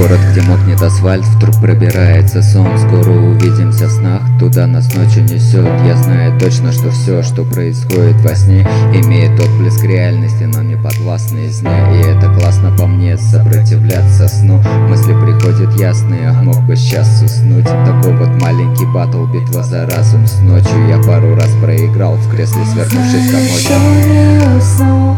Под асфальт вдруг пробирается сон. Скоро увидимся в снах, туда нас ночью несет. Я знаю точно, что все, что происходит во сне Имеет отблеск реальности, но не подвластны из дня И это классно по мне, сопротивляться сну. Мысли приходят ясные, а мог бы сейчас уснуть. Такой вот маленький батл, битва за разум С ночью. Я пару раз проиграл в кресле, свернувшись комочком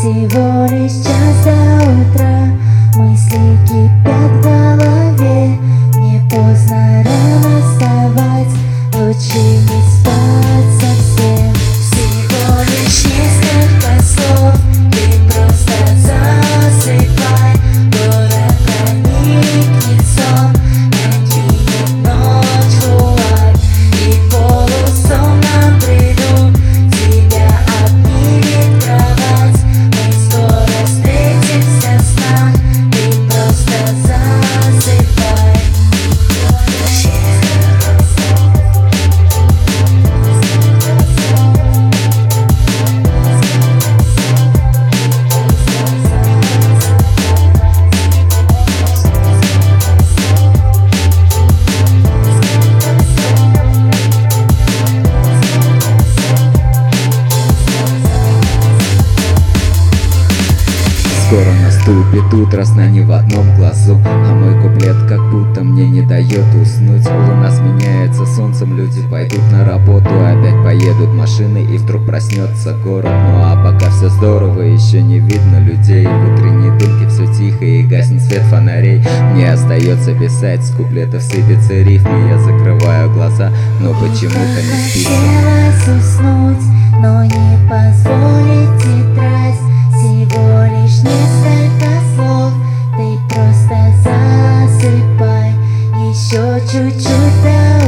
Всего лишь час до утра, мысли кипят в голове. Не поздно рано вставать, лучше Скоро наступит утро, сна не в одном глазу А мой куплет как будто мне не дает уснуть. Луна сменяется солнцем, люди пойдут на работу Опять поедут машины и вдруг проснется город. Ну а пока все здорово, еще не видно людей. В утренней дымке все тихо и гаснет свет фонарей. Мне остается писать, с куплетов сыпется рифмы Я закрываю глаза, но почему-то не спится. Хотелось уснуть, но не позволит 说出去的